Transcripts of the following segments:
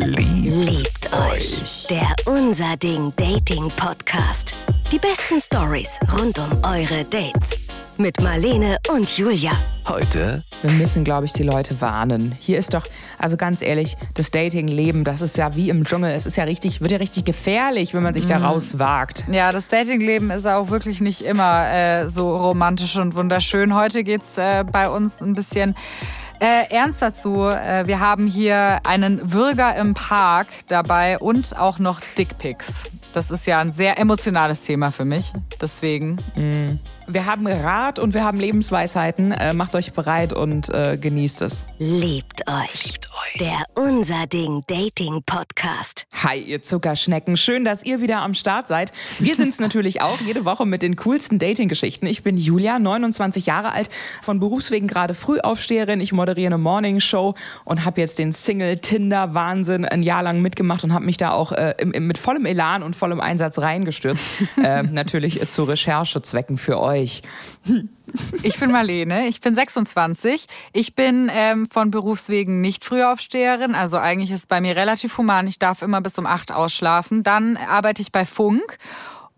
Liebt euch. Der Unser Ding Dating Podcast. Die besten Stories rund um eure Dates. Mit Marlene und Julia. Heute Wir müssen, glaube ich, die Leute warnen. Hier ist doch, also ganz ehrlich, das Dating-Leben, das ist ja wie im Dschungel. Es ist ja richtig, wird ja richtig gefährlich, wenn man sich da rauswagt. Ja, das Datingleben ist auch wirklich nicht immer äh, so romantisch und wunderschön. Heute geht's äh, bei uns ein bisschen äh, ernst dazu. Äh, wir haben hier einen Würger im Park dabei und auch noch Dickpics. Das ist ja ein sehr emotionales Thema für mich. Deswegen. Wir haben Rat und wir haben Lebensweisheiten. Äh, macht euch bereit und äh, genießt es. Liebt euch. Der Unser Ding Dating Podcast. Hi, ihr Zuckerschnecken. Schön, dass ihr wieder am Start seid. Wir sind es natürlich auch jede Woche mit den coolsten Dating-Geschichten. Ich bin Julia, 29 Jahre alt, von Berufswegen gerade Frühaufsteherin. Ich moderiere eine Morning-Show und habe jetzt den Single-Tinder-Wahnsinn ein Jahr lang mitgemacht und habe mich da auch äh, im, im, mit vollem Elan und vollem Einsatz reingestürzt. äh, natürlich äh, zu Recherchezwecken für euch. Ich bin Marlene, ich bin 26. Ich bin ähm, von Berufswegen nicht Frühaufsteherin, also eigentlich ist bei mir relativ human. Ich darf immer bis um 8 ausschlafen. Dann arbeite ich bei Funk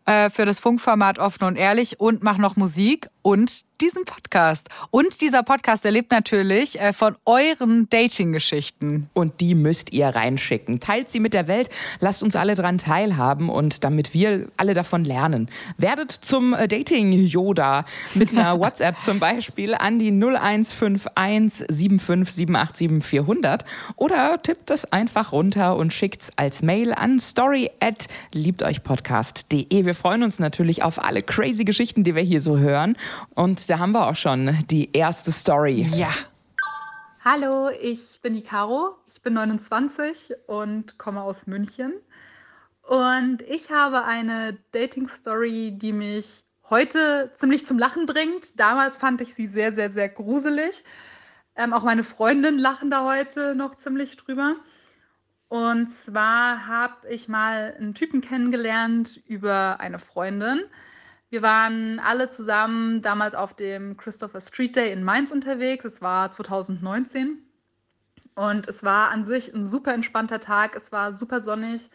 äh, für das Funkformat Offen und Ehrlich und mache noch Musik und diesen Podcast. Und dieser Podcast, der lebt natürlich äh, von euren Dating-Geschichten. Und die müsst ihr reinschicken. Teilt sie mit der Welt, lasst uns alle dran teilhaben und damit wir alle davon lernen. Werdet zum äh, Dating-Yoda mit einer WhatsApp zum Beispiel an die 0151 75787 400 oder tippt es einfach runter und schickt es als Mail an story at liebteuchpodcast.de. Wir freuen uns natürlich auf alle crazy Geschichten, die wir hier so hören. Und da haben wir auch schon die erste Story. Ja. Hallo, ich bin die Caro, ich bin 29 und komme aus München. Und ich habe eine Dating-Story, die mich heute ziemlich zum Lachen bringt. Damals fand ich sie sehr, sehr, sehr gruselig. Ähm, auch meine Freundinnen lachen da heute noch ziemlich drüber. Und zwar habe ich mal einen Typen kennengelernt über eine Freundin. Wir waren alle zusammen damals auf dem Christopher Street Day in Mainz unterwegs. Es war 2019. Und es war an sich ein super entspannter Tag. Es war super sonnig.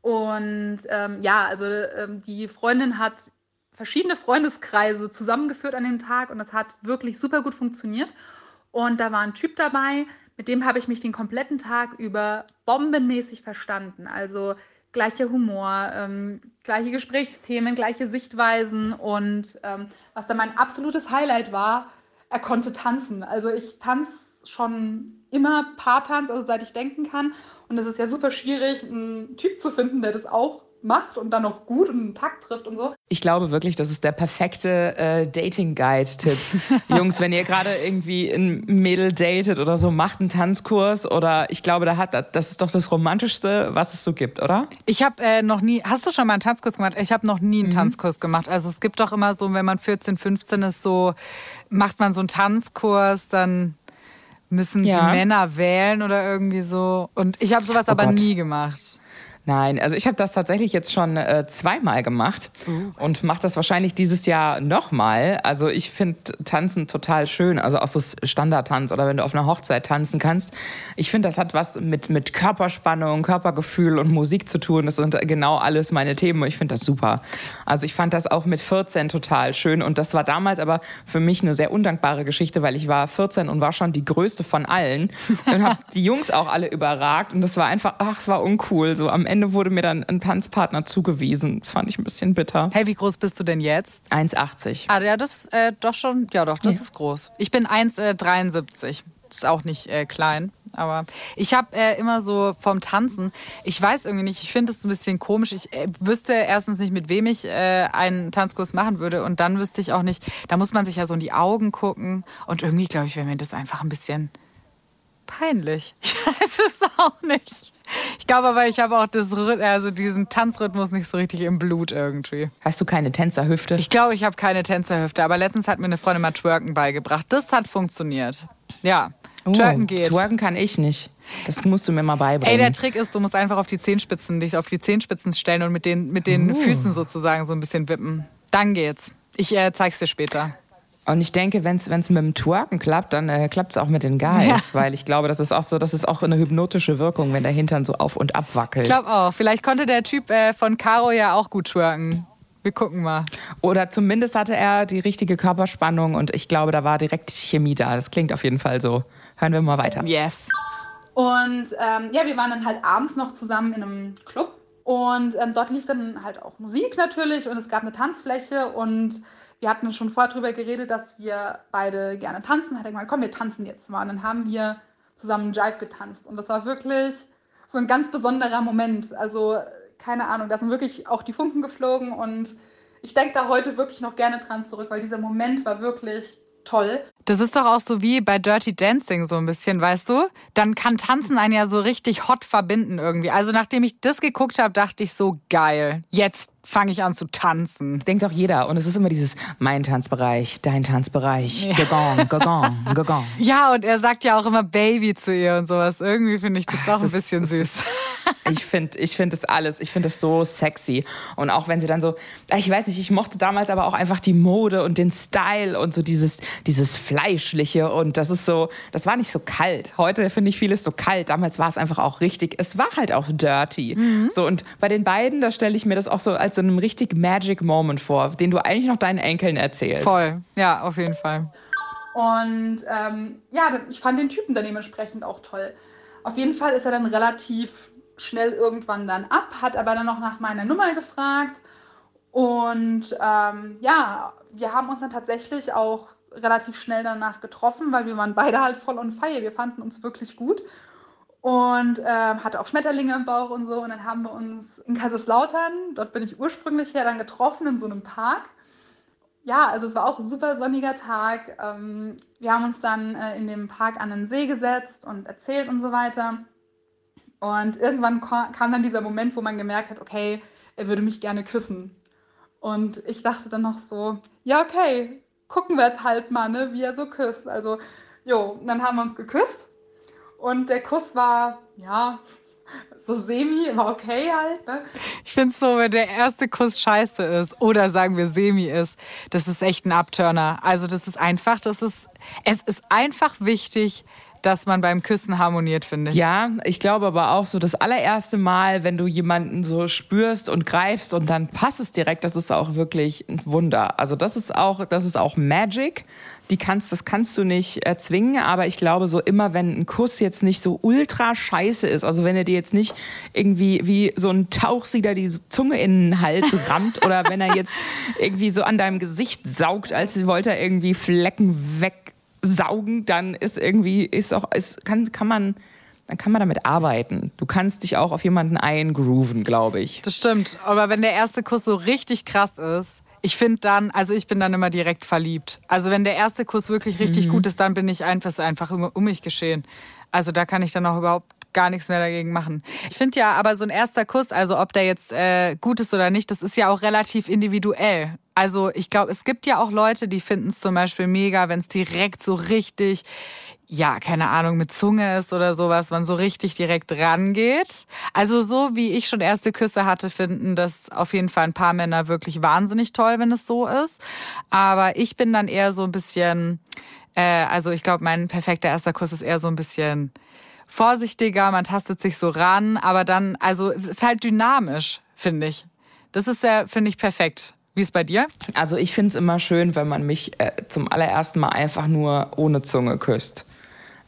Und ähm, ja, also ähm, die Freundin hat verschiedene Freundeskreise zusammengeführt an dem Tag und das hat wirklich super gut funktioniert. Und da war ein Typ dabei, mit dem habe ich mich den kompletten Tag über bombenmäßig verstanden. Also gleicher Humor, ähm, gleiche Gesprächsthemen, gleiche Sichtweisen und ähm, was dann mein absolutes Highlight war, er konnte tanzen. Also ich tanze schon immer Paartanz, also seit ich denken kann. Und es ist ja super schwierig, einen Typ zu finden, der das auch macht und dann noch gut und einen Takt trifft und so. Ich glaube wirklich, das ist der perfekte äh, Dating-Guide-Tipp. Jungs, wenn ihr gerade irgendwie ein Mädel datet oder so, macht einen Tanzkurs oder ich glaube, da hat das ist doch das Romantischste, was es so gibt, oder? Ich habe äh, noch nie, hast du schon mal einen Tanzkurs gemacht? Ich habe noch nie einen Tanzkurs gemacht. Also es gibt doch immer so, wenn man 14, 15 ist, so macht man so einen Tanzkurs, dann müssen Ja. die Männer wählen oder irgendwie so. Und ich habe sowas Oh aber Gott. nie gemacht. Nein, also ich habe das tatsächlich jetzt schon äh, zweimal gemacht und mache das wahrscheinlich dieses Jahr nochmal. Also ich finde Tanzen total schön, also auch so Standardtanz oder wenn du auf einer Hochzeit tanzen kannst. Ich finde, das hat was mit, mit Körperspannung, Körpergefühl und Musik zu tun. Das sind genau alles meine Themen und ich finde das super. Also ich fand das auch mit 14 total schön und das war damals aber für mich eine sehr undankbare Geschichte, weil ich war 14 und war schon die größte von allen und habe die Jungs auch alle überragt und das war einfach, ach, es war uncool. So am Ende wurde mir dann ein Tanzpartner zugewiesen. Das fand ich ein bisschen bitter. Hey, wie groß bist du denn jetzt? 1,80. Ah, ja, das äh, doch schon, ja doch, das ist groß. Ich bin 1,73. Das ist auch nicht äh, klein. Aber ich habe äh, immer so vom Tanzen, ich weiß irgendwie nicht, ich finde es ein bisschen komisch. Ich äh, wüsste erstens nicht, mit wem ich äh, einen Tanzkurs machen würde. Und dann wüsste ich auch nicht, da muss man sich ja so in die Augen gucken. Und irgendwie, glaube ich, wäre mir das einfach ein bisschen peinlich. Ich weiß es auch nicht. Ich glaube aber, ich habe auch das, also diesen Tanzrhythmus nicht so richtig im Blut irgendwie. Hast du keine Tänzerhüfte? Ich glaube, ich habe keine Tänzerhüfte, aber letztens hat mir eine Freundin mal Twerken beigebracht. Das hat funktioniert. Ja, Twerken Oh, geht. Twerken kann ich nicht. Das musst du mir mal Ey, beibringen. der Trick ist, du musst einfach auf die Zehenspitzen, dich auf die Zehenspitzen stellen und mit den, mit den Oh. Füßen sozusagen so ein bisschen wippen. Dann geht's. Ich äh, zeig's dir später. Und ich denke, wenn es mit dem Twerken klappt, dann äh, klappt es auch mit den Guys, ja. weil ich glaube, das ist auch so, das ist auch eine hypnotische Wirkung, wenn der Hintern so auf und ab wackelt. Ich glaube auch. Vielleicht konnte der Typ äh, von Caro ja auch gut twerken. Wir gucken mal. Oder zumindest hatte er die richtige Körperspannung und ich glaube, da war direkt Chemie da. Das klingt auf jeden Fall so. Hören wir mal weiter. Yes. Und ähm, ja, wir waren dann halt abends noch zusammen in einem Club und ähm, dort lief dann halt auch Musik natürlich und es gab eine Tanzfläche und wir hatten schon vorher darüber geredet, dass wir beide gerne tanzen. Hat er gesagt, komm, wir tanzen jetzt mal. Und dann haben wir zusammen Jive getanzt. Und das war wirklich so ein ganz besonderer Moment. Also, keine Ahnung, da sind wirklich auch die Funken geflogen. Und ich denke da heute wirklich noch gerne dran zurück, weil dieser Moment war wirklich toll. Das ist doch auch so wie bei Dirty Dancing so ein bisschen, weißt du? Dann kann Tanzen einen ja so richtig hot verbinden irgendwie. Also nachdem ich das geguckt habe, dachte ich so geil. Jetzt fange ich an zu tanzen. Denkt doch jeder. Und es ist immer dieses mein Tanzbereich, dein Tanzbereich, ja. gegong, gegong, gegong. Ja, und er sagt ja auch immer Baby zu ihr und sowas. Irgendwie finde ich das auch ein bisschen süß. ich finde ich find das alles, ich finde das so sexy. Und auch wenn sie dann so, ich weiß nicht, ich mochte damals aber auch einfach die Mode und den Style und so dieses, dieses Fleischliche. Und das ist so, das war nicht so kalt. Heute finde ich vieles so kalt. Damals war es einfach auch richtig, es war halt auch dirty. Mhm. So, und bei den beiden, da stelle ich mir das auch so als so einem richtig Magic Moment vor, den du eigentlich noch deinen Enkeln erzählst. Voll, ja, auf jeden Fall. Und ähm, ja, ich fand den Typen dann dementsprechend auch toll. Auf jeden Fall ist er dann relativ schnell irgendwann dann ab, hat aber dann noch nach meiner Nummer gefragt. Und ähm, ja, wir haben uns dann tatsächlich auch relativ schnell danach getroffen, weil wir waren beide halt voll on fire. Wir fanden uns wirklich gut und äh, hatte auch Schmetterlinge im Bauch und so. Und dann haben wir uns in Kaiserslautern, dort bin ich ursprünglich her, dann getroffen in so einem Park. Ja, also es war auch ein super sonniger Tag. Ähm, wir haben uns dann äh, in dem Park an den See gesetzt und erzählt und so weiter. Und irgendwann kam dann dieser Moment, wo man gemerkt hat, okay, er würde mich gerne küssen. Und ich dachte dann noch so, ja, okay, gucken wir jetzt halt mal, ne, wie er so küsst. Also, jo, dann haben wir uns geküsst und der Kuss war, ja, so semi, war okay halt. Ne? Ich finde es so, wenn der erste Kuss scheiße ist oder sagen wir semi ist, das ist echt ein Abturner. Also das ist einfach, das ist, es ist einfach wichtig, dass man beim Küssen harmoniert, finde ich. Ja, ich glaube aber auch so das allererste Mal, wenn du jemanden so spürst und greifst und dann passt es direkt, das ist auch wirklich ein Wunder. Also das ist auch, das ist auch Magic. Die kannst, das kannst du nicht erzwingen, aber ich glaube so immer, wenn ein Kuss jetzt nicht so ultra scheiße ist, also wenn er dir jetzt nicht irgendwie wie so ein Tauchsieder die Zunge in den Hals rammt oder wenn er jetzt irgendwie so an deinem Gesicht saugt, als wollte er irgendwie Flecken weg saugen, dann ist irgendwie, ist auch, ist, kann, kann man, dann kann man damit arbeiten. Du kannst dich auch auf jemanden eingrooven, glaube ich. Das stimmt. Aber wenn der erste Kuss so richtig krass ist, ich finde dann, also ich bin dann immer direkt verliebt. Also wenn der erste Kuss wirklich richtig mhm. gut ist, dann bin ich einfach, einfach um mich geschehen. Also da kann ich dann auch überhaupt gar nichts mehr dagegen machen. Ich finde ja, aber so ein erster Kuss, also ob der jetzt äh, gut ist oder nicht, das ist ja auch relativ individuell. Also ich glaube, es gibt ja auch Leute, die finden es zum Beispiel mega, wenn es direkt so richtig, ja, keine Ahnung, mit Zunge ist oder sowas, man so richtig direkt rangeht. Also so wie ich schon erste Küsse hatte, finden das auf jeden Fall ein paar Männer wirklich wahnsinnig toll, wenn es so ist. Aber ich bin dann eher so ein bisschen, äh, also ich glaube, mein perfekter erster Kuss ist eher so ein bisschen vorsichtiger, man tastet sich so ran, aber dann, also es ist halt dynamisch, finde ich. Das ist ja, finde ich, perfekt. Wie ist bei dir? Also ich finde es immer schön, wenn man mich äh, zum allerersten Mal einfach nur ohne Zunge küsst.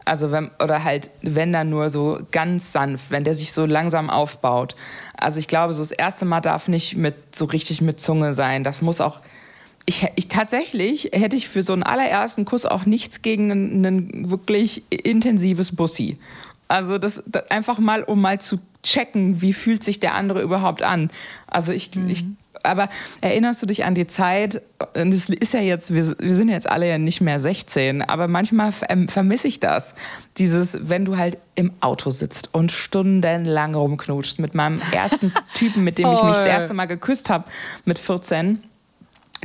Also wenn, oder halt, wenn dann nur so ganz sanft, wenn der sich so langsam aufbaut. Also ich glaube, so das erste Mal darf nicht mit so richtig mit Zunge sein. Das muss auch. Ich, ich tatsächlich hätte ich für so einen allerersten Kuss auch nichts gegen ein, wirklich intensives Bussi. Also das, das, einfach mal, um mal zu checken, wie fühlt sich der andere überhaupt an. Also ich, mhm. ich aber erinnerst du dich an die Zeit, und es ist ja jetzt, wir, wir sind jetzt alle ja nicht mehr 16, aber manchmal vermisse ich das. Dieses, wenn du halt im Auto sitzt und stundenlang rumknutschst mit meinem ersten Typen, mit dem ich mich das erste Mal geküsst habe, mit 14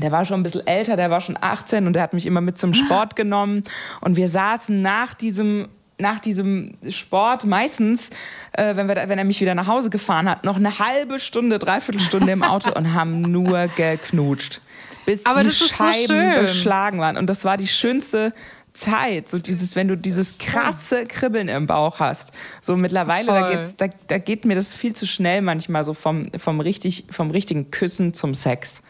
der war schon ein bisschen älter, der war schon 18 und der hat mich immer mit zum Sport genommen. Und wir saßen nach diesem nach diesem Sport meistens, äh, wenn, wir, wenn er mich wieder nach Hause gefahren hat, noch eine halbe Stunde, dreiviertel Stunde im Auto und haben nur geknutscht. Bis Aber die so Scheiben schön. beschlagen waren. Und das war die schönste Zeit, so dieses, wenn du dieses krasse Kribbeln im Bauch hast. So mittlerweile, da, geht's, da, da geht mir das viel zu schnell manchmal, so vom, vom, richtig, vom richtigen Küssen zum Sex.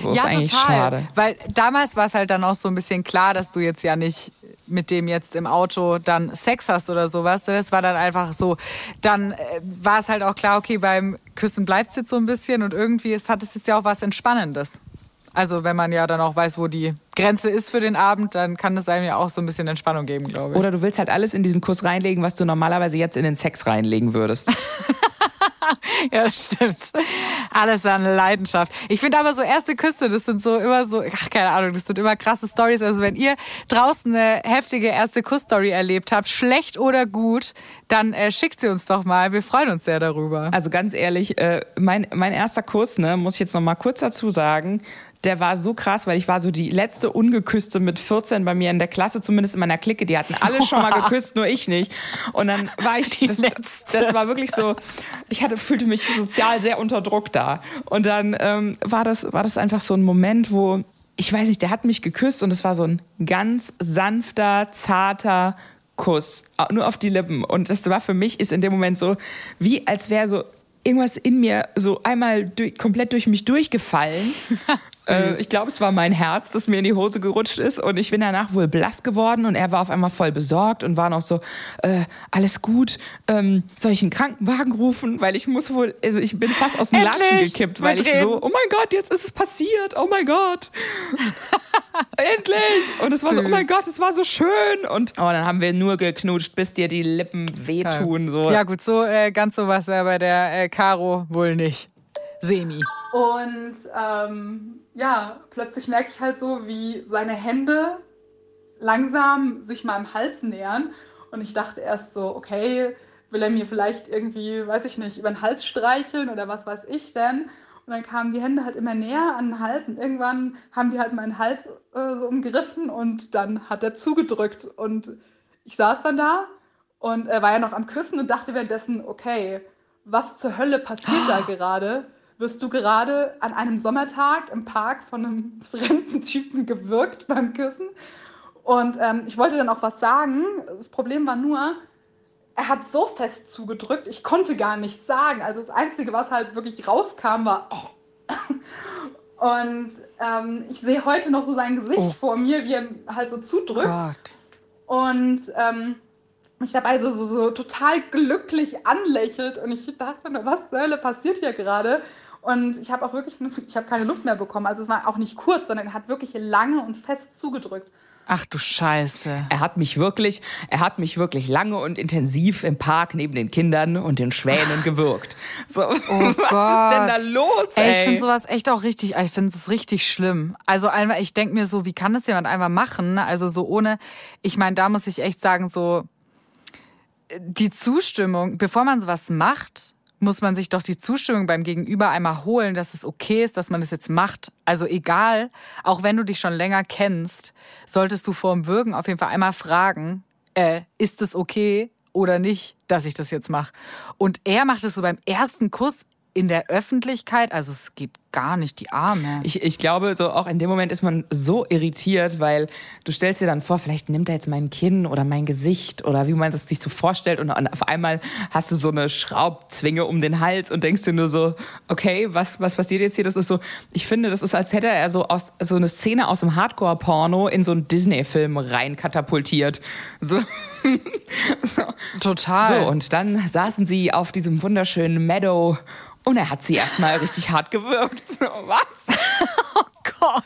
So ist eigentlich schade. Weil damals war es halt dann auch so ein bisschen klar, dass du jetzt ja nicht mit dem jetzt im Auto dann Sex hast oder sowas. Das war dann einfach so. Dann äh, war es halt auch klar, okay, beim Küssen bleibt es jetzt so ein bisschen und irgendwie ist, hat es jetzt ja auch was Entspannendes. Also wenn man ja dann auch weiß, wo die Grenze ist für den Abend, dann kann es einem ja auch so ein bisschen Entspannung geben, glaube ich. Oder du willst halt alles in diesen Kuss reinlegen, was du normalerweise jetzt in den Sex reinlegen würdest. Ja, stimmt. Alles an Leidenschaft. Ich finde aber so erste Küsse, das sind so immer so, ach, keine Ahnung, das sind immer krasse Stories. Also wenn ihr draußen eine heftige erste Kussstory erlebt habt, schlecht oder gut, dann äh, schickt sie uns doch mal. Wir freuen uns sehr darüber. Also ganz ehrlich, äh, mein, mein erster Kuss, ne, muss ich jetzt noch mal kurz dazu sagen, der war so krass, weil ich war so die letzte Ungeküsste mit 14 bei mir in der Klasse, zumindest in meiner Clique. Die hatten alle schon mal geküsst, nur ich nicht. Und dann war ich, Die das, Letzte. das war wirklich so, ich hatte, fühlte mich sozial sehr unter Druck da. Und dann ähm, war, das, war das einfach so ein Moment, wo, ich weiß nicht, der hat mich geküsst und es war so ein ganz sanfter, zarter Kuss, nur auf die Lippen. Und das war für mich, ist in dem Moment so, wie als wäre so irgendwas in mir so einmal durch, komplett durch mich durchgefallen. äh, ich glaube, es war mein Herz, das mir in die Hose gerutscht ist. Und ich bin danach wohl blass geworden und er war auf einmal voll besorgt und war noch so, äh, alles gut, ähm, soll ich einen Krankenwagen rufen? Weil ich muss wohl, also ich bin fast aus dem Endlich, Latschen gekippt, weil ich so, oh mein Gott, jetzt ist es passiert, oh mein Gott. Endlich! Und es war so, oh mein Gott, es war so schön. Und oh, dann haben wir nur geknutscht, bis dir die Lippen wehtun. So. Ja gut, so äh, ganz so was ja bei der äh, Caro wohl nicht. Semi. Und ähm, ja, plötzlich merke ich halt so, wie seine Hände langsam sich meinem Hals nähern. Und ich dachte erst so, okay, will er mir vielleicht irgendwie, weiß ich nicht, über den Hals streicheln oder was weiß ich denn? Und dann kamen die Hände halt immer näher an den Hals und irgendwann haben die halt meinen Hals äh, so umgriffen und dann hat er zugedrückt. Und ich saß dann da und er war ja noch am Küssen und dachte währenddessen, okay, was zur Hölle passiert da gerade? Wirst du gerade an einem Sommertag im Park von einem fremden Typen gewürgt beim Küssen? Und ähm, ich wollte dann auch was sagen. Das Problem war nur, er hat so fest zugedrückt, ich konnte gar nichts sagen. Also das Einzige, was halt wirklich rauskam, war oh. Und ähm, ich sehe heute noch so sein Gesicht Oh. vor mir, wie er halt so zudrückt. Gott. Und ähm, ich dabei also so, so total glücklich anlächelt und ich dachte nur, was zur Hölle passiert hier gerade? Und ich habe auch wirklich, ich habe keine Luft mehr bekommen. Also es war auch nicht kurz, sondern er hat wirklich lange und fest zugedrückt. Ach du Scheiße. Er hat mich wirklich, er hat mich wirklich lange und intensiv im Park neben den Kindern und den Schwänen gewürgt. So, Oh was Gott. ist denn da los, ey? Ey, ich finde sowas echt auch richtig, ich finde es richtig schlimm. Also einfach, ich denke mir so, wie kann das jemand einfach machen? Also so ohne, ich meine, da muss ich echt sagen, so die Zustimmung, bevor man sowas macht, muss man sich doch die Zustimmung beim Gegenüber einmal holen, dass es okay ist, dass man das jetzt macht. Also egal, auch wenn du dich schon länger kennst, solltest du vor dem Würgen auf jeden Fall einmal fragen, äh, ist es okay oder nicht, dass ich das jetzt mache? Und er macht es so beim ersten Kuss in der Öffentlichkeit, also es geht gar nicht die Arme. Ich, ich glaube, so auch in dem Moment ist man so irritiert, weil du stellst dir dann vor, vielleicht nimmt er jetzt mein Kinn oder mein Gesicht oder wie man es sich so vorstellt und auf einmal hast du so eine Schraubzwinge um den Hals und denkst dir nur so, okay, was, was passiert jetzt hier? Das ist so, ich finde, das ist, als hätte er so aus so eine Szene aus dem Hardcore-Porno in so einen Disney-Film rein katapultiert. So. Total. So, und dann saßen sie auf diesem wunderschönen Meadow und er hat sie erstmal richtig hart gewürgt. So, Was? Gott.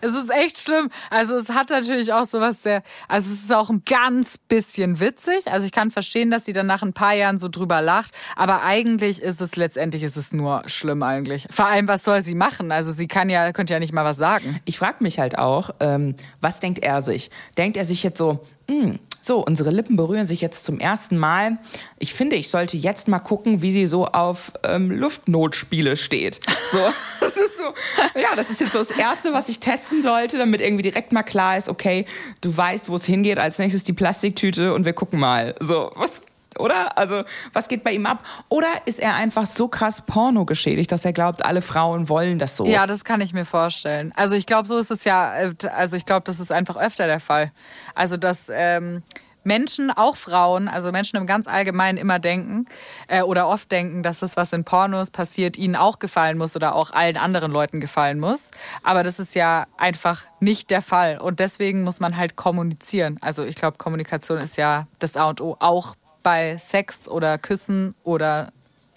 Es ist echt schlimm. Also es hat natürlich auch sowas sehr, also es ist auch ein ganz bisschen witzig. Also ich kann verstehen, dass sie dann nach ein paar Jahren so drüber lacht. Aber eigentlich ist es letztendlich ist es nur schlimm eigentlich. Vor allem, was soll sie machen? Also sie kann ja, könnte ja nicht mal was sagen. Ich frage mich halt auch, ähm, was denkt er sich? Denkt er sich jetzt so, mm, so, unsere Lippen berühren sich jetzt zum ersten Mal. Ich finde, ich sollte jetzt mal gucken, wie sie so auf ähm, Luftnotspiele steht. So, das ist so, ja, das ist jetzt so das Erste, was ich testen sollte, damit irgendwie direkt mal klar ist, okay, du weißt, wo es hingeht. Als nächstes die Plastiktüte und wir gucken mal. So, was, oder? Also, was geht bei ihm ab? Oder ist er einfach so krass Porno geschädigt, dass er glaubt, alle Frauen wollen das so? Ja, das kann ich mir vorstellen. Also, ich glaube, so ist es ja, äh, also ich glaube, das ist einfach öfter der Fall. Also, dass ähm, Menschen, auch Frauen, also Menschen im ganz Allgemeinen immer denken äh, oder oft denken, dass das, was in Pornos passiert, ihnen auch gefallen muss oder auch allen anderen Leuten gefallen muss. Aber das ist ja einfach nicht der Fall. Und deswegen muss man halt kommunizieren. Also ich glaube, Kommunikation ist ja das A und O, auch bei Sex oder Küssen oder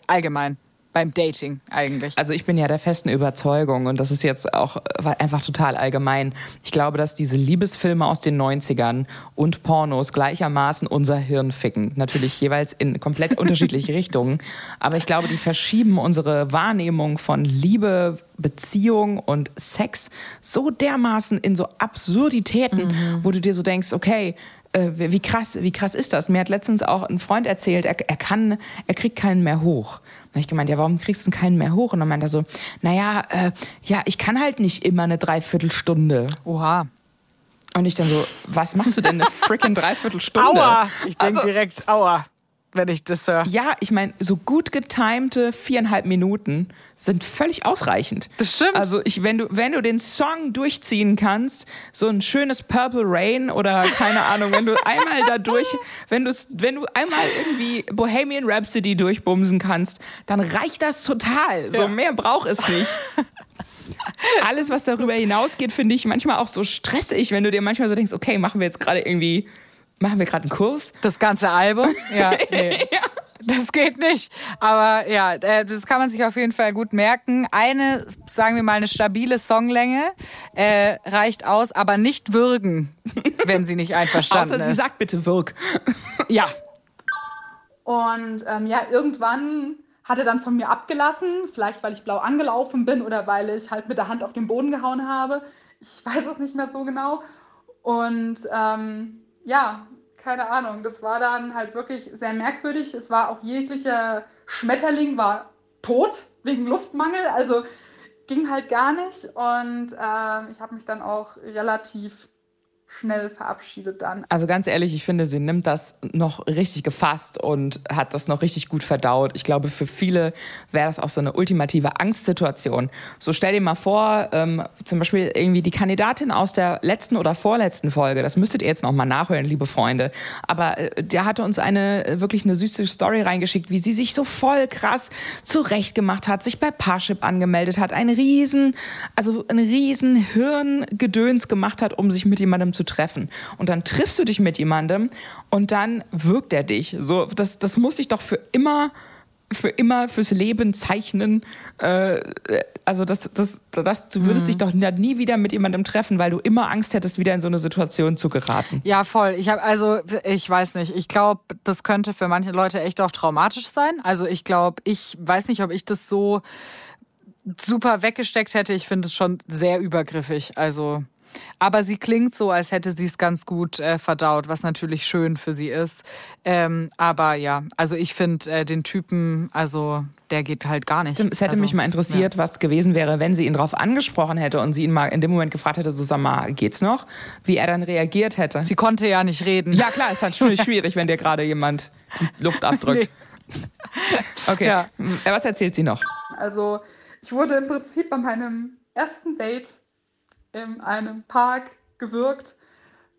allgemein beim Dating eigentlich? Also ich bin ja der festen Überzeugung und das ist jetzt auch einfach total allgemein. Ich glaube, dass diese Liebesfilme aus den 90ern und Pornos gleichermaßen unser Hirn ficken. Natürlich jeweils in komplett unterschiedliche Richtungen. Aber ich glaube, die verschieben unsere Wahrnehmung von Liebe, Beziehung und Sex so dermaßen in so Absurditäten, mhm. wo du dir so denkst, okay, äh, wie krass, wie krass ist das? Mir hat letztens auch ein Freund erzählt, er, er kann, er kriegt keinen mehr hoch. Da habe ich gemeint, ja, warum kriegst du keinen mehr hoch? Und dann meint er so, naja, äh, ja, ich kann halt nicht immer eine Dreiviertelstunde. Oha. Und ich dann so, was machst du denn eine freaking Dreiviertelstunde? Aua! Ich denke also, direkt, aua wenn ich das höre. Ja, ich meine, so gut getimte viereinhalb Minuten sind völlig ausreichend. Das stimmt. Also ich, wenn du, wenn du den Song durchziehen kannst, so ein schönes Purple Rain oder keine Ahnung, wenn du einmal da durch, wenn du, wenn du einmal irgendwie Bohemian Rhapsody durchbumsen kannst, dann reicht das total. So ja. mehr braucht es nicht. Alles, was darüber hinausgeht, finde ich manchmal auch so stressig, wenn du dir manchmal so denkst, okay, machen wir jetzt gerade irgendwie Machen wir gerade einen Kurs? Das ganze Album? Ja, nee. ja. Das geht nicht. Aber ja, äh, das kann man sich auf jeden Fall gut merken. Eine, sagen wir mal, eine stabile Songlänge äh, reicht aus, aber nicht würgen, wenn sie nicht einverstanden Außer ist. sie sagt bitte wirk. Ja. Und ähm, ja, irgendwann hat er dann von mir abgelassen, vielleicht weil ich blau angelaufen bin oder weil ich halt mit der Hand auf den Boden gehauen habe. Ich weiß es nicht mehr so genau. Und ähm, ja, keine Ahnung. Das war dann halt wirklich sehr merkwürdig. Es war auch jeglicher Schmetterling war tot wegen Luftmangel. Also ging halt gar nicht. Und äh, ich habe mich dann auch relativ schnell verabschiedet dann. Also ganz ehrlich, ich finde, sie nimmt das noch richtig gefasst und hat das noch richtig gut verdaut. Ich glaube, für viele wäre das auch so eine ultimative Angstsituation. So stell dir mal vor, ähm, zum Beispiel irgendwie die Kandidatin aus der letzten oder vorletzten Folge, das müsstet ihr jetzt noch mal nachhören, liebe Freunde. Aber äh, der hatte uns eine äh, wirklich eine süße Story reingeschickt, wie sie sich so voll krass zurechtgemacht hat, sich bei Parship angemeldet hat, ein riesen, also ein riesen Hirngedöns gemacht hat, um sich mit jemandem zu treffen. Und dann triffst du dich mit jemandem und dann wirkt er dich. So, das, das muss ich doch für immer für immer fürs Leben zeichnen. Äh, also das, das, das, du würdest mhm. dich doch nie wieder mit jemandem treffen, weil du immer Angst hättest, wieder in so eine Situation zu geraten. Ja, voll. Ich habe also, ich weiß nicht. Ich glaube, das könnte für manche Leute echt auch traumatisch sein. Also ich glaube, ich weiß nicht, ob ich das so super weggesteckt hätte. Ich finde es schon sehr übergriffig. Also aber sie klingt so, als hätte sie es ganz gut äh, verdaut, was natürlich schön für sie ist. Ähm, aber ja, also ich finde äh, den Typen, also der geht halt gar nicht. Es hätte also, mich mal interessiert, ja. was gewesen wäre, wenn sie ihn darauf angesprochen hätte und sie ihn mal in dem Moment gefragt hätte, so sag mal, geht's noch? Wie er dann reagiert hätte. Sie konnte ja nicht reden. Ja klar, ist natürlich schwierig, wenn dir gerade jemand die Luft abdrückt. Nee. Okay, ja. was erzählt sie noch? Also ich wurde im Prinzip bei meinem ersten Date in einem Park gewirkt,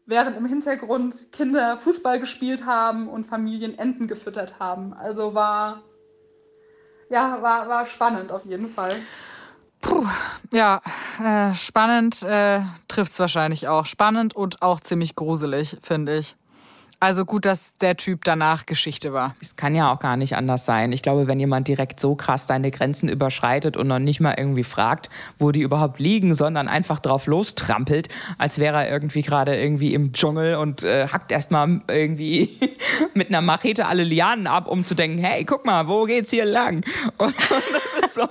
während im Hintergrund Kinder Fußball gespielt haben und Familien Enten gefüttert haben. Also war, ja, war, war spannend auf jeden Fall. Puh, ja, äh, spannend äh, trifft es wahrscheinlich auch. Spannend und auch ziemlich gruselig, finde ich. Also gut, dass der Typ danach Geschichte war. Es kann ja auch gar nicht anders sein. Ich glaube, wenn jemand direkt so krass seine Grenzen überschreitet und noch nicht mal irgendwie fragt, wo die überhaupt liegen, sondern einfach drauf lostrampelt, als wäre er irgendwie gerade irgendwie im Dschungel und äh, hackt erstmal irgendwie mit einer Machete alle Lianen ab, um zu denken, hey, guck mal, wo geht's hier lang? Und, und das ist so,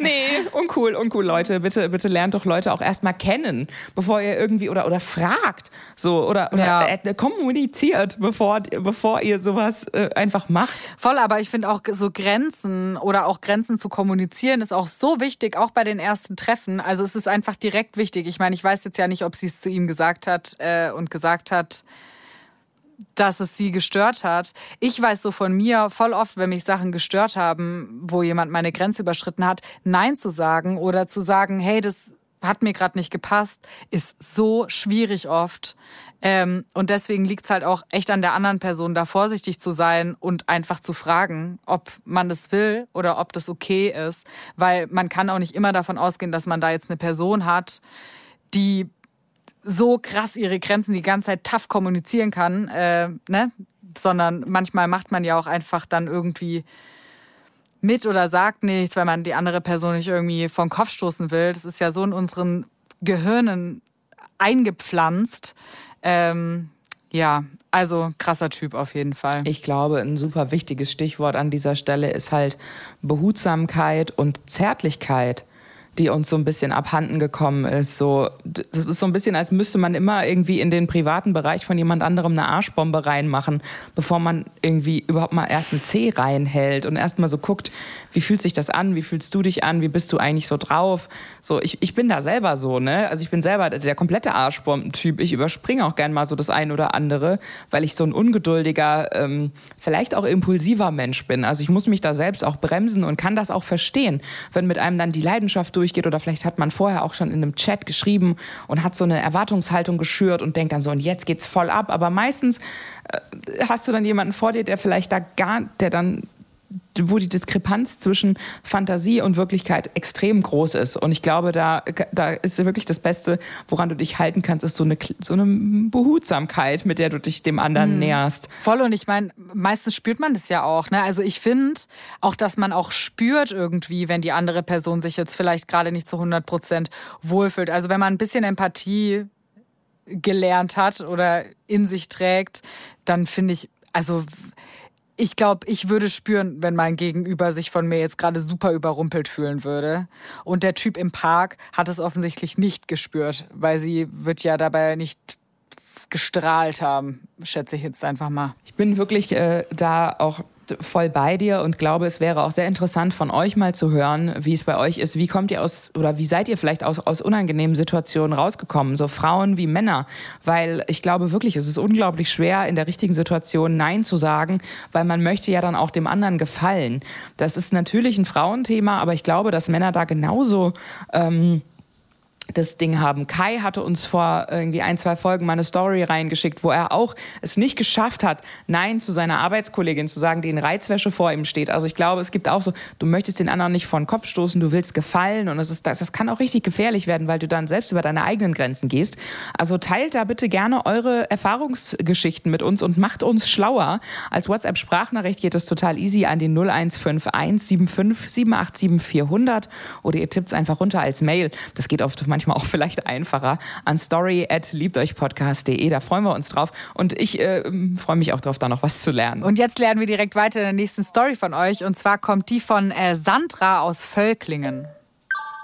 nee, uncool, uncool, Leute. Bitte, bitte lernt doch Leute auch erstmal kennen, bevor ihr irgendwie oder, oder fragt. So, oder, oder Ja. äh, kommuniziert, bevor, bevor ihr sowas äh, einfach macht. Voll, aber ich finde auch so Grenzen oder auch Grenzen zu kommunizieren ist auch so wichtig, auch bei den ersten Treffen. Also es ist einfach direkt wichtig. Ich meine, ich weiß jetzt ja nicht, ob sie es zu ihm gesagt hat äh, und gesagt hat, dass es sie gestört hat. Ich weiß so von mir voll oft, wenn mich Sachen gestört haben, wo jemand meine Grenze überschritten hat, Nein zu sagen oder zu sagen, hey, das hat mir gerade nicht gepasst, ist so schwierig oft. Ähm, und deswegen liegt es halt auch echt an der anderen Person, da vorsichtig zu sein und einfach zu fragen, ob man das will oder ob das okay ist. Weil man kann auch nicht immer davon ausgehen, dass man da jetzt eine Person hat, die so krass ihre Grenzen die ganze Zeit tough kommunizieren kann, äh, ne? Sondern manchmal macht man ja auch einfach dann irgendwie mit oder sagt nichts, weil man die andere Person nicht irgendwie vom Kopf stoßen will. Das ist ja so in unseren Gehirnen eingepflanzt. Ähm, ja, also krasser Typ auf jeden Fall. Ich glaube, ein super wichtiges Stichwort an dieser Stelle ist halt Behutsamkeit und Zärtlichkeit, die uns so ein bisschen abhanden gekommen ist. So, das ist so ein bisschen, als müsste man immer irgendwie in den privaten Bereich von jemand anderem eine Arschbombe reinmachen, bevor man irgendwie überhaupt mal erst ein C reinhält und erst mal so guckt, wie fühlt sich das an, wie fühlst du dich an, wie bist du eigentlich so drauf. So, ich, ich bin da selber so, ne? Also ich bin selber der komplette Arschbombentyp. Ich überspringe auch gern mal so das ein oder andere, weil ich so ein ungeduldiger, ähm, vielleicht auch impulsiver Mensch bin. Also ich muss mich da selbst auch bremsen und kann das auch verstehen, wenn mit einem dann die Leidenschaft durchgeht oder vielleicht hat man vorher auch schon in einem Chat geschrieben und hat so eine Erwartungshaltung geschürt und denkt dann so, und jetzt geht's voll ab. Aber meistens äh, hast du dann jemanden vor dir, der vielleicht da gar, der dann wo die Diskrepanz zwischen Fantasie und Wirklichkeit extrem groß ist. Und ich glaube, da, da ist wirklich das Beste, woran du dich halten kannst, ist so eine, so eine Behutsamkeit, mit der du dich dem anderen näherst. Voll und ich meine, meistens spürt man das ja auch. Ne? Also ich finde auch, dass man auch spürt irgendwie, wenn die andere Person sich jetzt vielleicht gerade nicht zu 100 Prozent wohlfühlt. Also wenn man ein bisschen Empathie gelernt hat oder in sich trägt, dann finde ich, also ich glaube, ich würde spüren, wenn mein Gegenüber sich von mir jetzt gerade super überrumpelt fühlen würde. Und der Typ im Park hat es offensichtlich nicht gespürt, weil sie wird ja dabei nicht gestrahlt haben, schätze ich jetzt einfach mal. Ich bin wirklich äh, da auch voll bei dir und glaube, es wäre auch sehr interessant von euch mal zu hören, wie es bei euch ist. Wie kommt ihr aus oder wie seid ihr vielleicht aus, aus unangenehmen Situationen rausgekommen, so Frauen wie Männer? Weil ich glaube wirklich, es ist unglaublich schwer, in der richtigen Situation Nein zu sagen, weil man möchte ja dann auch dem anderen gefallen. Das ist natürlich ein Frauenthema, aber ich glaube, dass Männer da genauso ähm, das Ding haben. Kai hatte uns vor irgendwie ein, zwei Folgen mal eine Story reingeschickt, wo er auch es nicht geschafft hat, Nein zu seiner Arbeitskollegin zu sagen, die in Reizwäsche vor ihm steht. Also ich glaube, es gibt auch so, du möchtest den anderen nicht vor den Kopf stoßen, du willst gefallen und das, ist, das, das kann auch richtig gefährlich werden, weil du dann selbst über deine eigenen Grenzen gehst. Also teilt da bitte gerne eure Erfahrungsgeschichten mit uns und macht uns schlauer. Als WhatsApp-Sprachnachricht geht es total easy an die 0151 75 787 400 oder ihr tippt es einfach runter als Mail. Das geht oft manchmal auch vielleicht einfacher an story at liebteuchpodcast.de. Da freuen wir uns drauf. Und ich äh, freue mich auch drauf, da noch was zu lernen. Und jetzt lernen wir direkt weiter in der nächsten Story von euch. Und zwar kommt die von äh, Sandra aus Völklingen.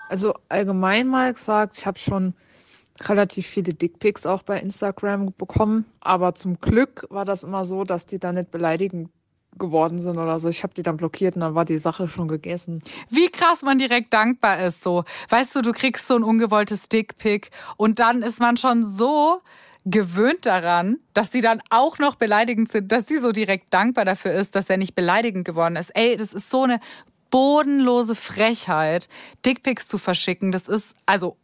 Also allgemein mal gesagt, ich habe schon relativ viele Dickpics auch bei Instagram bekommen. Aber zum Glück war das immer so, dass die dann nicht beleidigend geworden sind oder so. Ich habe die dann blockiert und dann war die Sache schon gegessen. Wie krass man direkt dankbar ist. So, weißt du, du kriegst so ein ungewolltes Dickpic und dann ist man schon so gewöhnt daran, dass die dann auch noch beleidigend sind, dass die so direkt dankbar dafür ist, dass er nicht beleidigend geworden ist. Ey, das ist so eine bodenlose Frechheit, Dickpics zu verschicken. Das ist also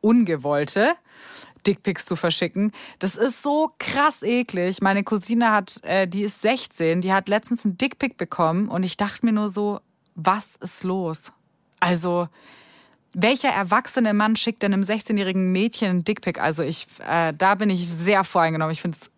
ungewollte. Dickpics zu verschicken. Das ist so krass eklig. Meine Cousine hat, äh, die ist 16, die hat letztens einen Dickpic bekommen und ich dachte mir nur so, was ist los? Also, welcher erwachsene Mann schickt denn einem 16-jährigen Mädchen einen Dickpic? Also ich, äh, da bin ich sehr voreingenommen. Ich finde es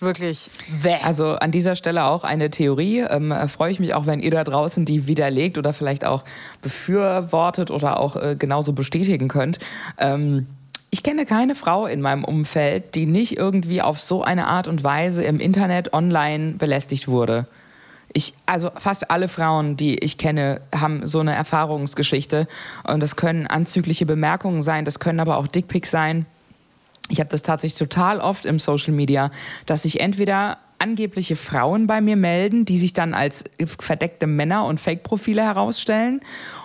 wirklich weh. Also an dieser Stelle auch eine Theorie. Ähm, äh, freue ich mich auch, wenn ihr da draußen die widerlegt oder vielleicht auch befürwortet oder auch äh, genauso bestätigen könnt. Ähm, ich kenne keine Frau in meinem Umfeld, die nicht irgendwie auf so eine Art und Weise im Internet online belästigt wurde. Ich, also fast alle Frauen, die ich kenne, haben so eine Erfahrungsgeschichte. Und das können anzügliche Bemerkungen sein, das können aber auch Dickpics sein. Ich habe das tatsächlich total oft im Social Media, dass sich entweder angebliche Frauen bei mir melden, die sich dann als verdeckte Männer und Fake-Profile herausstellen.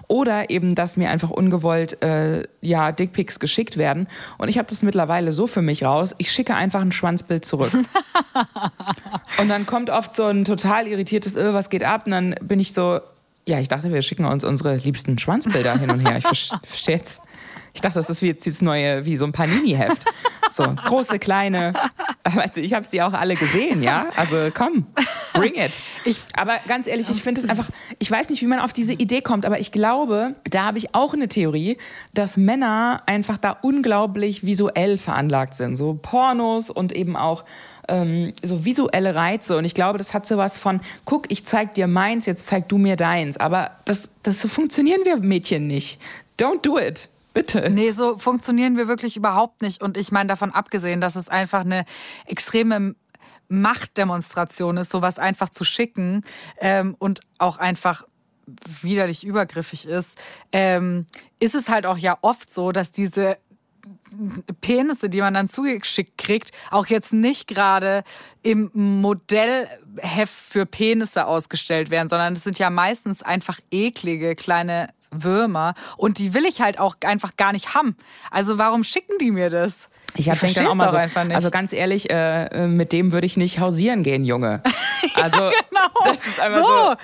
Oder eben, dass mir einfach ungewollt äh, ja, Dickpics geschickt werden. Und ich habe das mittlerweile so für mich raus, ich schicke einfach ein Schwanzbild zurück. und dann kommt oft so ein total irritiertes, äh, was geht ab? Und dann bin ich so, ja, ich dachte, wir schicken uns unsere liebsten Schwanzbilder hin und her. Ich verstehe jetzt. Ich dachte, das ist wie jetzt dieses neue, wie so ein Panini-Heft. So, große, kleine. Weißt du, ich habe sie auch alle gesehen, ja? Also komm, bring it. Ich, aber ganz ehrlich, ich finde es einfach, ich weiß nicht, wie man auf diese Idee kommt, aber ich glaube, da habe ich auch eine Theorie, dass Männer einfach da unglaublich visuell veranlagt sind. So Pornos und eben auch ähm, so visuelle Reize. Und ich glaube, das hat so was von, guck, ich zeig dir meins, jetzt zeig du mir deins. Aber das, das so funktionieren wir Mädchen nicht. Don't do it. Bitte. Nee, so funktionieren wir wirklich überhaupt nicht. Und ich meine davon abgesehen, dass es einfach eine extreme Machtdemonstration ist, sowas einfach zu schicken ähm, und auch einfach widerlich übergriffig ist, ähm, ist es halt auch ja oft so, dass diese Penisse, die man dann zugeschickt kriegt, auch jetzt nicht gerade im Modellheft für Penisse ausgestellt werden, sondern es sind ja meistens einfach eklige kleine Würmer und die will ich halt auch einfach gar nicht haben. Also warum schicken die mir das? Ich habe dann auch mal so, einfach nicht. also ganz ehrlich, äh, äh, mit dem würde ich nicht hausieren gehen, Junge. Also ja, genau. das ist einfach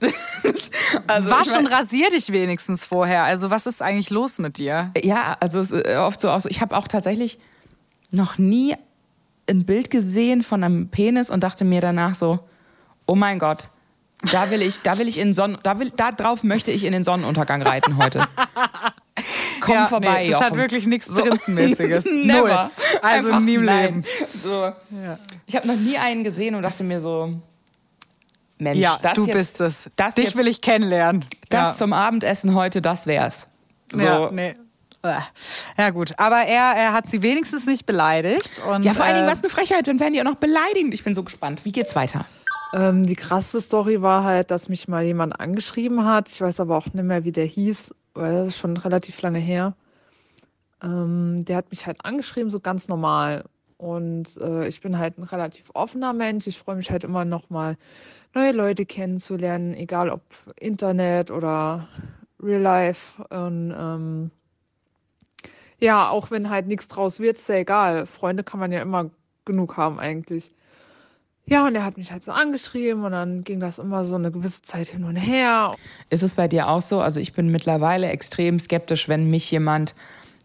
so. so. also, Wasch ich mein, und rasier dich wenigstens vorher. Also was ist eigentlich los mit dir? Ja, also es ist oft so aus. Ich habe auch tatsächlich noch nie ein Bild gesehen von einem Penis und dachte mir danach so, oh mein Gott, da will ich, da will ich in Sonnen, da will, da drauf möchte ich in den Sonnenuntergang reiten heute. Komm ja, vorbei. Nee, das Jochen. hat wirklich nichts so. Prinzenmäßiges. Null. Also Einfach nie im. Leben. So. Ja. Ich habe noch nie einen gesehen und dachte mir so, Mensch, ja, das du jetzt, bist es. Das Dich jetzt, will ich kennenlernen. Das ja. zum Abendessen heute, das wär's. So. Ja, nee. Ja gut, aber er, er hat sie wenigstens nicht beleidigt. Und, ja, vor allen Dingen, äh, was eine Frechheit, dann werden die auch noch beleidigend. Ich bin so gespannt. Wie geht's weiter? Ähm, die krasse Story war halt, dass mich mal jemand angeschrieben hat. Ich weiß aber auch nicht mehr, wie der hieß, weil das ist schon relativ lange her. Ähm, der hat mich halt angeschrieben, so ganz normal. Und äh, ich bin halt ein relativ offener Mensch. Ich freue mich halt immer noch mal neue Leute kennenzulernen, egal ob Internet oder Real Life. Und ähm, ja, auch wenn halt nichts draus wird, ist ja egal. Freunde kann man ja immer genug haben eigentlich. Ja, und er hat mich halt so angeschrieben und dann ging das immer so eine gewisse Zeit hin und her. Ist es bei dir auch so? Also ich bin mittlerweile extrem skeptisch, wenn mich jemand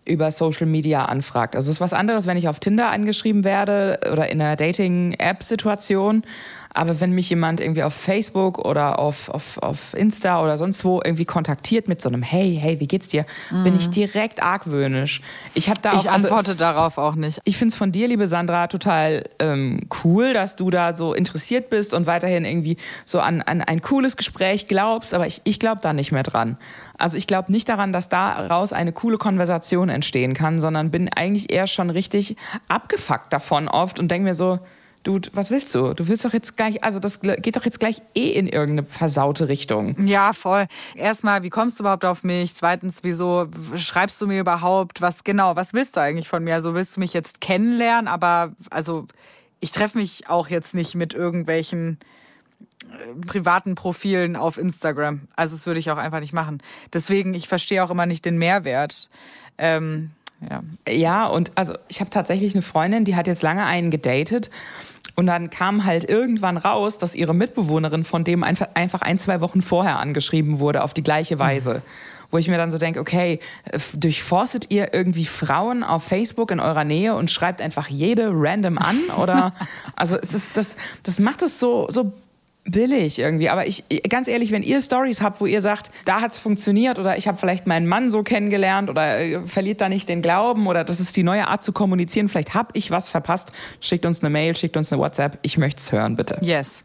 über Social Media anfragt. Also es ist was anderes, wenn ich auf Tinder angeschrieben werde oder in einer Dating-App-Situation. Aber wenn mich jemand irgendwie auf Facebook oder auf, auf, auf Insta oder sonst wo irgendwie kontaktiert mit so einem Hey, hey, wie geht's dir, mhm. bin ich mhm. direkt argwöhnisch. Ich habe da auch, Ich also antworte also, darauf auch nicht. Ich finde es von dir, liebe Sandra, total ähm, cool, dass du da so interessiert bist und weiterhin irgendwie so an, an ein cooles Gespräch glaubst, aber ich, ich glaube da nicht mehr dran. Also ich glaube nicht daran, dass daraus eine coole Konversation entstehen kann, sondern bin eigentlich eher schon richtig abgefuckt davon oft und denke mir so, du, was willst du? Du willst doch jetzt gleich, also das geht doch jetzt gleich eh in irgendeine versaute Richtung. Ja, voll. Erstmal, wie kommst du überhaupt auf mich? Zweitens, wieso schreibst du mir überhaupt? Was genau, was willst du eigentlich von mir? Also willst du mich jetzt kennenlernen? Aber also ich treffe mich auch jetzt nicht mit irgendwelchen äh, privaten Profilen auf Instagram. Also das würde ich auch einfach nicht machen. Deswegen, ich verstehe auch immer nicht den Mehrwert. Ähm, ja. ja, und also ich habe tatsächlich eine Freundin, die hat jetzt lange einen gedatet. Und dann kam halt irgendwann raus, dass ihre Mitbewohnerin von dem einfach, ein, zwei Wochen vorher angeschrieben wurde auf die gleiche Weise. Mhm. Wo ich mir dann so denke, okay, durchforstet ihr irgendwie Frauen auf Facebook in eurer Nähe und schreibt einfach jede random an? Oder also es ist, das, das macht es so, so billig irgendwie. Aber ich, ganz ehrlich, wenn ihr Stories habt, wo ihr sagt, da hat es funktioniert oder ich habe vielleicht meinen Mann so kennengelernt oder äh, verliert da nicht den Glauben oder das ist die neue Art zu kommunizieren, vielleicht habe ich was verpasst, schickt uns eine Mail, schickt uns eine WhatsApp. Ich möchte es hören, bitte. Yes.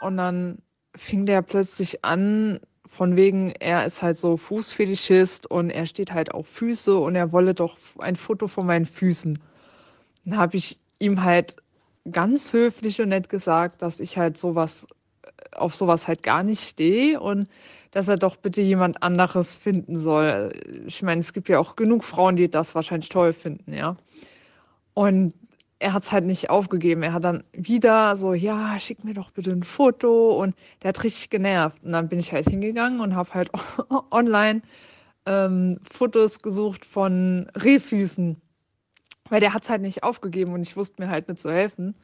Und dann fing der plötzlich an, von wegen, er ist halt so Fußfetischist und er steht halt auf Füße und er wolle doch ein Foto von meinen Füßen. Dann habe ich ihm halt ganz höflich und nett gesagt, dass ich halt sowas auf sowas halt gar nicht stehe und dass er doch bitte jemand anderes finden soll. Ich meine, es gibt ja auch genug Frauen, die das wahrscheinlich toll finden, ja. Und er hat es halt nicht aufgegeben. Er hat dann wieder so, ja, schick mir doch bitte ein Foto und der hat richtig genervt. Und dann bin ich halt hingegangen und habe halt online ähm, Fotos gesucht von Rehfüßen, weil der hat es halt nicht aufgegeben und ich wusste mir halt nicht zu helfen.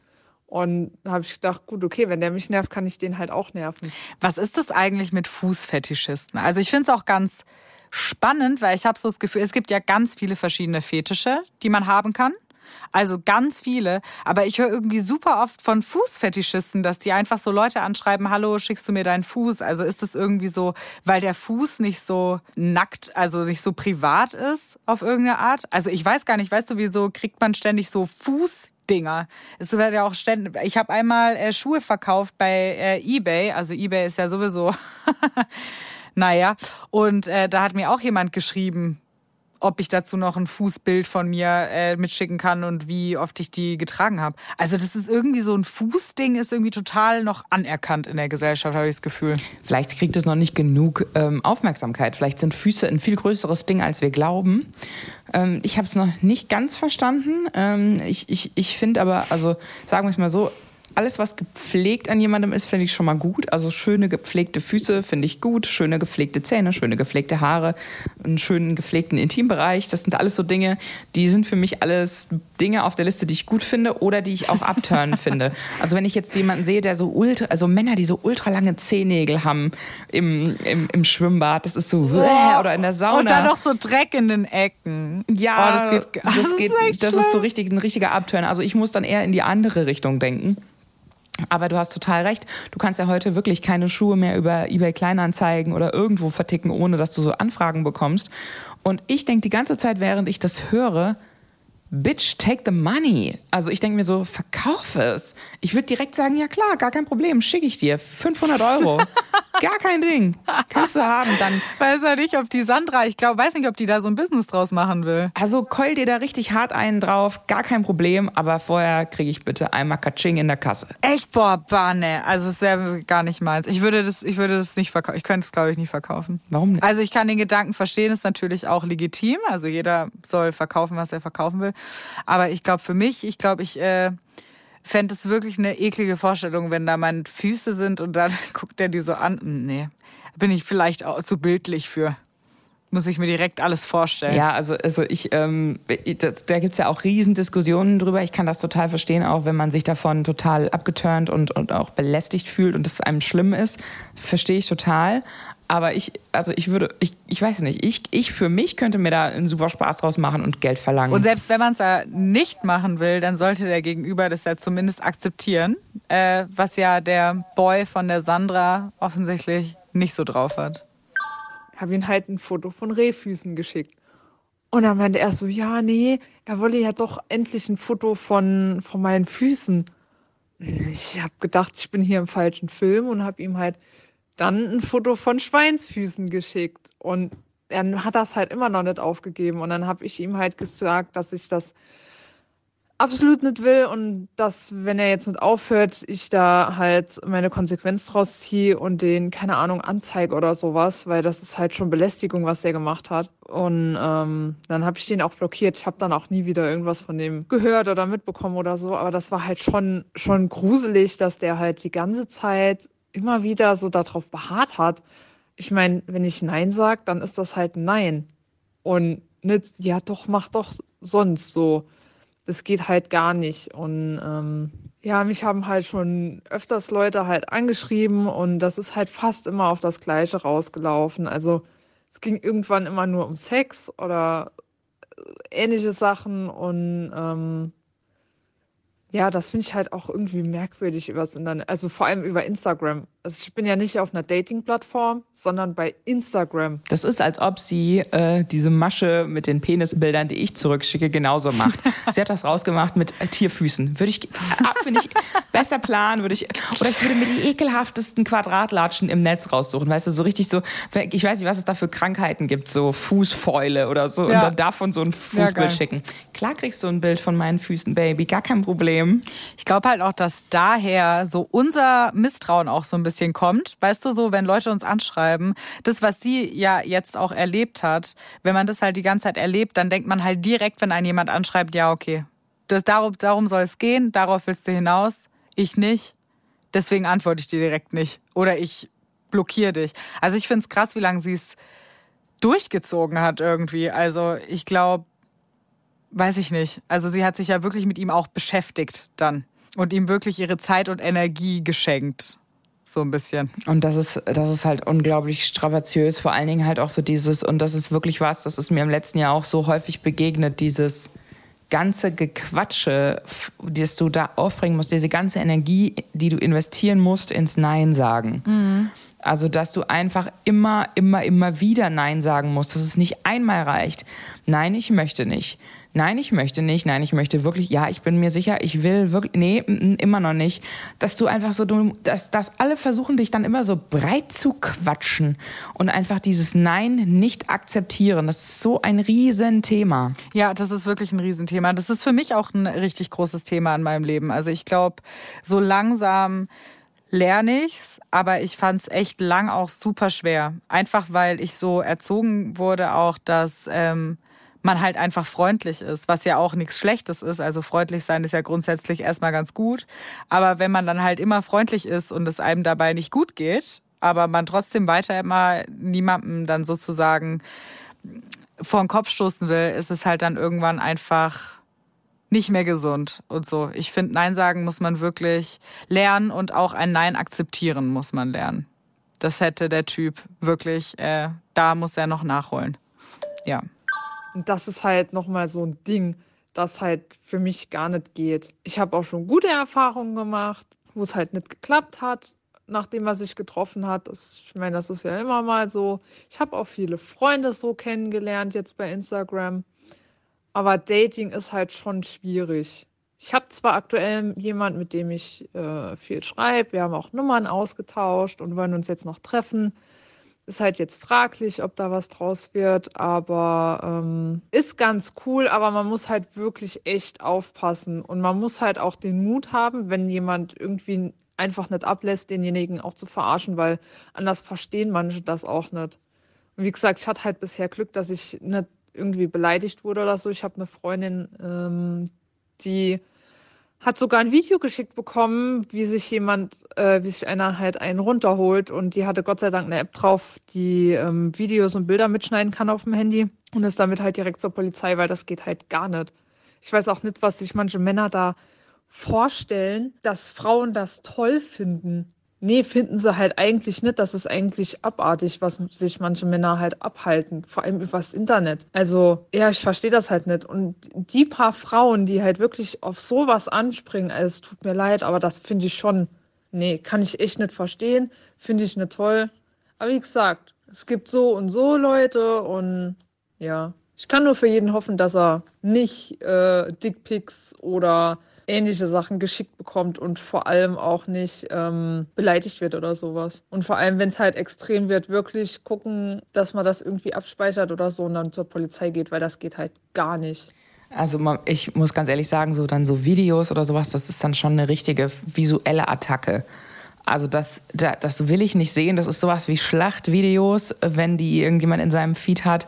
Und habe ich gedacht, gut, okay, wenn der mich nervt, kann ich den halt auch nerven. Was ist das eigentlich mit Fußfetischisten? Also ich finde es auch ganz spannend, weil ich habe so das Gefühl, es gibt ja ganz viele verschiedene Fetische, die man haben kann. Also ganz viele. Aber ich höre irgendwie super oft von Fußfetischisten, dass die einfach so Leute anschreiben, hallo, schickst du mir deinen Fuß? Also ist das irgendwie so, weil der Fuß nicht so nackt, also nicht so privat ist auf irgendeine Art? Also ich weiß gar nicht, weißt du, wieso kriegt man ständig so Fuß Dinger. Es wird ja auch ständig. Ich habe einmal äh, Schuhe verkauft bei äh, eBay. Also eBay ist ja sowieso. naja. Und äh, da hat mir auch jemand geschrieben, ob ich dazu noch ein Fußbild von mir äh, mitschicken kann und wie oft ich die getragen habe. Also das ist irgendwie so ein Fußding, ist irgendwie total noch anerkannt in der Gesellschaft, habe ich das Gefühl. Vielleicht kriegt es noch nicht genug ähm, Aufmerksamkeit. Vielleicht sind Füße ein viel größeres Ding, als wir glauben. Ähm, ich habe es noch nicht ganz verstanden. Ähm, ich ich, ich finde aber, also sagen wir es mal so, alles, was gepflegt an jemandem ist, finde ich schon mal gut. Also schöne gepflegte Füße finde ich gut, schöne gepflegte Zähne, schöne gepflegte Haare, einen schönen gepflegten Intimbereich. Das sind alles so Dinge, die sind für mich alles Dinge auf der Liste, die ich gut finde oder die ich auch abturnen finde. Also wenn ich jetzt jemanden sehe, der so ultra, also Männer, die so ultra lange Zehennägel haben im, im, im Schwimmbad, das ist so oh, oder in der Sauna. Und dann noch so Dreck in den Ecken. Ja, oh, das geht. Das, das, geht, ist, das ist so richtig ein richtiger Abturn. Also ich muss dann eher in die andere Richtung denken. Aber du hast total recht. Du kannst ja heute wirklich keine Schuhe mehr über eBay Kleinanzeigen oder irgendwo verticken, ohne dass du so Anfragen bekommst. Und ich denke die ganze Zeit, während ich das höre, Bitch, take the money. Also ich denke mir so, verkauf es. Ich würde direkt sagen, ja klar, gar kein Problem, schicke ich dir. 500 Euro. gar kein Ding. Kannst du haben. Dann weiß ja nicht, ob die Sandra, ich glaube, weiß nicht, ob die da so ein Business draus machen will. Also keul dir da richtig hart einen drauf, gar kein Problem. Aber vorher kriege ich bitte einmal Katsching in der Kasse. Echt, boah, Banne. Also es wäre gar nicht meins. Ich würde das, ich würde das nicht verkaufen. Ich könnte es, glaube ich, nicht verkaufen. Warum nicht? Also ich kann den Gedanken verstehen, ist natürlich auch legitim. Also jeder soll verkaufen, was er verkaufen will. Aber ich glaube für mich, ich glaube, ich äh, fände es wirklich eine eklige Vorstellung, wenn da meine Füße sind und dann guckt er die so an. Hm, nee, bin ich vielleicht auch zu bildlich für muss ich mir direkt alles vorstellen. Ja, also, also ich, ähm, das, da gibt's ja auch Riesendiskussionen drüber. Ich kann das total verstehen, auch wenn man sich davon total abgeturnt und, und auch belästigt fühlt und es einem schlimm ist. Verstehe ich total. Aber ich, also ich würde, ich, ich weiß nicht, ich, ich für mich könnte mir da einen super Spaß draus machen und Geld verlangen. Und selbst wenn man es ja nicht machen will, dann sollte der Gegenüber das ja zumindest akzeptieren, äh, was ja der Boy von der Sandra offensichtlich nicht so drauf hat. Ich habe ihm halt ein Foto von Rehfüßen geschickt. Und dann meinte er so, ja, nee, er wolle ja doch endlich ein Foto von, von meinen Füßen. Ich habe gedacht, ich bin hier im falschen Film und habe ihm halt dann ein Foto von Schweinsfüßen geschickt. Und er hat das halt immer noch nicht aufgegeben. Und dann habe ich ihm halt gesagt, dass ich das absolut nicht will und dass, wenn er jetzt nicht aufhört, ich da halt meine Konsequenz draus ziehe und den, keine Ahnung, anzeige oder sowas, weil das ist halt schon Belästigung, was er gemacht hat. Und ähm, dann habe ich den auch blockiert. Ich habe dann auch nie wieder irgendwas von dem gehört oder mitbekommen oder so. Aber das war halt schon, schon gruselig, dass der halt die ganze Zeit immer wieder so darauf beharrt hat. Ich meine, wenn ich Nein sage, dann ist das halt Nein. Und nicht, ja doch, mach doch sonst so. Das geht halt gar nicht. Und ähm, ja, mich haben halt schon öfters Leute halt angeschrieben und das ist halt fast immer auf das Gleiche rausgelaufen. Also es ging irgendwann immer nur um Sex oder äh, ähnliche Sachen und ähm, Ja, das finde ich halt auch irgendwie merkwürdig übers Internet. Also vor allem über Instagram. Also ich bin ja nicht auf einer Dating-Plattform, sondern bei Instagram. Das ist, als ob sie äh, diese Masche mit den Penisbildern, die ich zurückschicke, genauso macht. sie hat das rausgemacht mit äh, Tierfüßen. Würde ich, äh, finde ich, besser planen, würde ich, oder ich würde mir die ekelhaftesten Quadratlatschen im Netz raussuchen. Weißt du, so richtig so, ich weiß nicht, was es da für Krankheiten gibt, so Fußfäule oder so, ja. und dann davon so ein Fußbild ja, schicken. Klar kriegst du ein Bild von meinen Füßen, Baby, gar kein Problem. Ich glaube halt auch, dass daher so unser Misstrauen auch so ein bisschen bisschen kommt. Weißt du, so, wenn Leute uns anschreiben, das, was sie ja jetzt auch erlebt hat, wenn man das halt die ganze Zeit erlebt, dann denkt man halt direkt, wenn einen jemand anschreibt, ja, okay, das, darum, darum soll es gehen, darauf willst du hinaus, ich nicht. Deswegen antworte ich dir direkt nicht. Oder ich blockiere dich. Also ich finde es krass, wie lange sie es durchgezogen hat irgendwie. Also ich glaube, weiß ich nicht. Also sie hat sich ja wirklich mit ihm auch beschäftigt dann und ihm wirklich ihre Zeit und Energie geschenkt so ein bisschen. Und das ist, das ist halt unglaublich strapaziös, vor allen Dingen halt auch so dieses, und das ist wirklich was, das ist mir im letzten Jahr auch so häufig begegnet, dieses ganze Gequatsche, das du da aufbringen musst, diese ganze Energie, die du investieren musst ins Nein sagen. Mhm. Also, dass du einfach immer, immer, immer wieder Nein sagen musst, dass es nicht einmal reicht. Nein, ich möchte nicht nein, ich möchte nicht, nein, ich möchte wirklich, ja, ich bin mir sicher, ich will wirklich, nee, immer noch nicht. Dass du einfach so, dass, dass alle versuchen, dich dann immer so breit zu quatschen und einfach dieses Nein nicht akzeptieren. Das ist so ein Riesenthema. Ja, das ist wirklich ein Riesenthema. Das ist für mich auch ein richtig großes Thema in meinem Leben. Also ich glaube, so langsam lerne ich's, aber ich fand's echt lang auch super schwer. Einfach weil ich so erzogen wurde, auch dass ähm, man halt einfach freundlich ist, was ja auch nichts Schlechtes ist. Also freundlich sein ist ja grundsätzlich erstmal ganz gut. Aber wenn man dann halt immer freundlich ist und es einem dabei nicht gut geht, aber man trotzdem weiter immer niemandem dann sozusagen vor den Kopf stoßen will, ist es halt dann irgendwann einfach nicht mehr gesund und so. Ich finde, Nein sagen muss man wirklich lernen und auch ein Nein akzeptieren muss man lernen. Das hätte der Typ wirklich, äh, da muss er noch nachholen. Ja. Das ist halt nochmal so ein Ding, das halt für mich gar nicht geht. Ich habe auch schon gute Erfahrungen gemacht, wo es halt nicht geklappt hat, nachdem er sich getroffen hat. Das, ich meine, das ist ja immer mal so. Ich habe auch viele Freunde so kennengelernt jetzt bei Instagram. Aber Dating ist halt schon schwierig. Ich habe zwar aktuell jemanden, mit dem ich äh, viel schreibe. Wir haben auch Nummern ausgetauscht und wollen uns jetzt noch treffen. Ist halt jetzt fraglich, ob da was draus wird, aber ähm, ist ganz cool, aber man muss halt wirklich echt aufpassen und man muss halt auch den Mut haben, wenn jemand irgendwie einfach nicht ablässt, denjenigen auch zu verarschen, weil anders verstehen manche das auch nicht. Und wie gesagt, ich hatte halt bisher Glück, dass ich nicht irgendwie beleidigt wurde oder so. Ich habe eine Freundin, ähm, die hat sogar ein Video geschickt bekommen, wie sich jemand, äh, wie sich einer halt einen runterholt und die hatte Gott sei Dank eine App drauf, die ähm, Videos und Bilder mitschneiden kann auf dem Handy und ist damit halt direkt zur Polizei, weil das geht halt gar nicht. Ich weiß auch nicht, was sich manche Männer da vorstellen, dass Frauen das toll finden. Nee, finden sie halt eigentlich nicht. Das ist eigentlich abartig, was sich manche Männer halt abhalten, vor allem übers Internet. Also, ja, ich verstehe das halt nicht. Und die paar Frauen, die halt wirklich auf sowas anspringen, also es tut mir leid, aber das finde ich schon, nee, kann ich echt nicht verstehen, finde ich nicht toll. Aber wie gesagt, es gibt so und so Leute und ja, ich kann nur für jeden hoffen, dass er nicht äh, Dickpics oder ähnliche Sachen geschickt bekommt und vor allem auch nicht ähm, beleidigt wird oder sowas. Und vor allem, wenn es halt extrem wird, wirklich gucken, dass man das irgendwie abspeichert oder so und dann zur Polizei geht, weil das geht halt gar nicht. Also ich muss ganz ehrlich sagen, so dann so Videos oder sowas, das ist dann schon eine richtige visuelle Attacke. Also das, das will ich nicht sehen. Das ist sowas wie Schlachtvideos, wenn die irgendjemand in seinem Feed hat.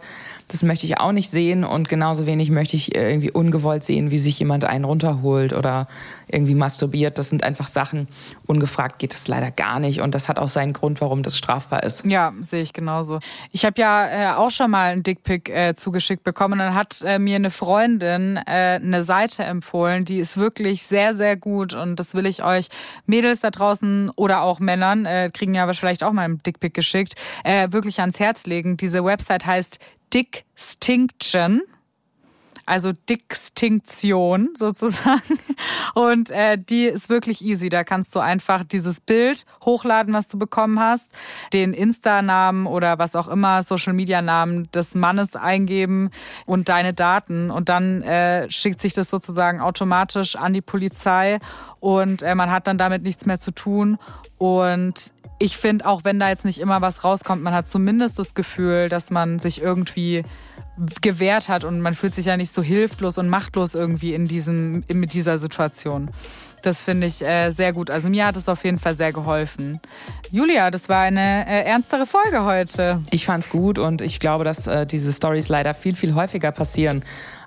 Das möchte ich auch nicht sehen und genauso wenig möchte ich äh, irgendwie ungewollt sehen, wie sich jemand einen runterholt oder irgendwie masturbiert. Das sind einfach Sachen, ungefragt geht es leider gar nicht und das hat auch seinen Grund, warum das strafbar ist. Ja, sehe ich genauso. Ich habe ja äh, auch schon mal einen Dickpick äh, zugeschickt bekommen und dann hat äh, mir eine Freundin äh, eine Seite empfohlen, die ist wirklich sehr, sehr gut und das will ich euch Mädels da draußen oder auch Männern, äh, kriegen ja vielleicht auch mal einen Dickpick geschickt, wirklich ans Herz legen. Diese Website heißt Dickstinction. also Dickstinktion sozusagen. Und äh, die ist wirklich easy. Da kannst du einfach dieses Bild hochladen, was du bekommen hast, den Insta-Namen oder was auch immer, Social-Media-Namen des Mannes eingeben und deine Daten. Und dann äh, schickt sich das sozusagen automatisch an die Polizei und äh, man hat dann damit nichts mehr zu tun. Und ich finde, auch wenn da jetzt nicht immer was rauskommt, man hat zumindest das Gefühl, dass man sich irgendwie gewehrt hat und man fühlt sich ja nicht so hilflos und machtlos irgendwie in diesem, in, mit dieser Situation. Das finde ich äh, sehr gut. Also mir hat es auf jeden Fall sehr geholfen. Julia, das war eine äh, ernstere Folge heute. Ich fand's gut und ich glaube, dass äh, diese Stories leider viel, viel häufiger passieren,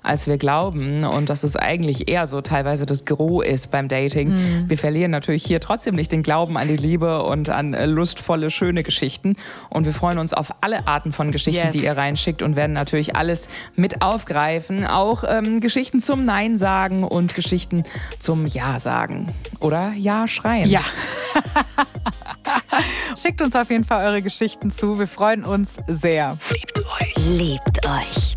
als wir glauben. Und dass es eigentlich eher so teilweise das Gros ist beim Dating. Mhm. Wir verlieren natürlich hier trotzdem nicht den Glauben an die Liebe und an äh, lustvolle, schöne Geschichten. Und wir freuen uns auf alle Arten von Geschichten, yes. die ihr reinschickt und werden natürlich alles mit aufgreifen. Auch ähm, Geschichten zum Nein sagen und Geschichten zum Ja sagen. Oder Ja schreien. Ja. Schickt uns auf jeden Fall eure Geschichten zu. Wir freuen uns sehr. Liebt euch. Liebt euch.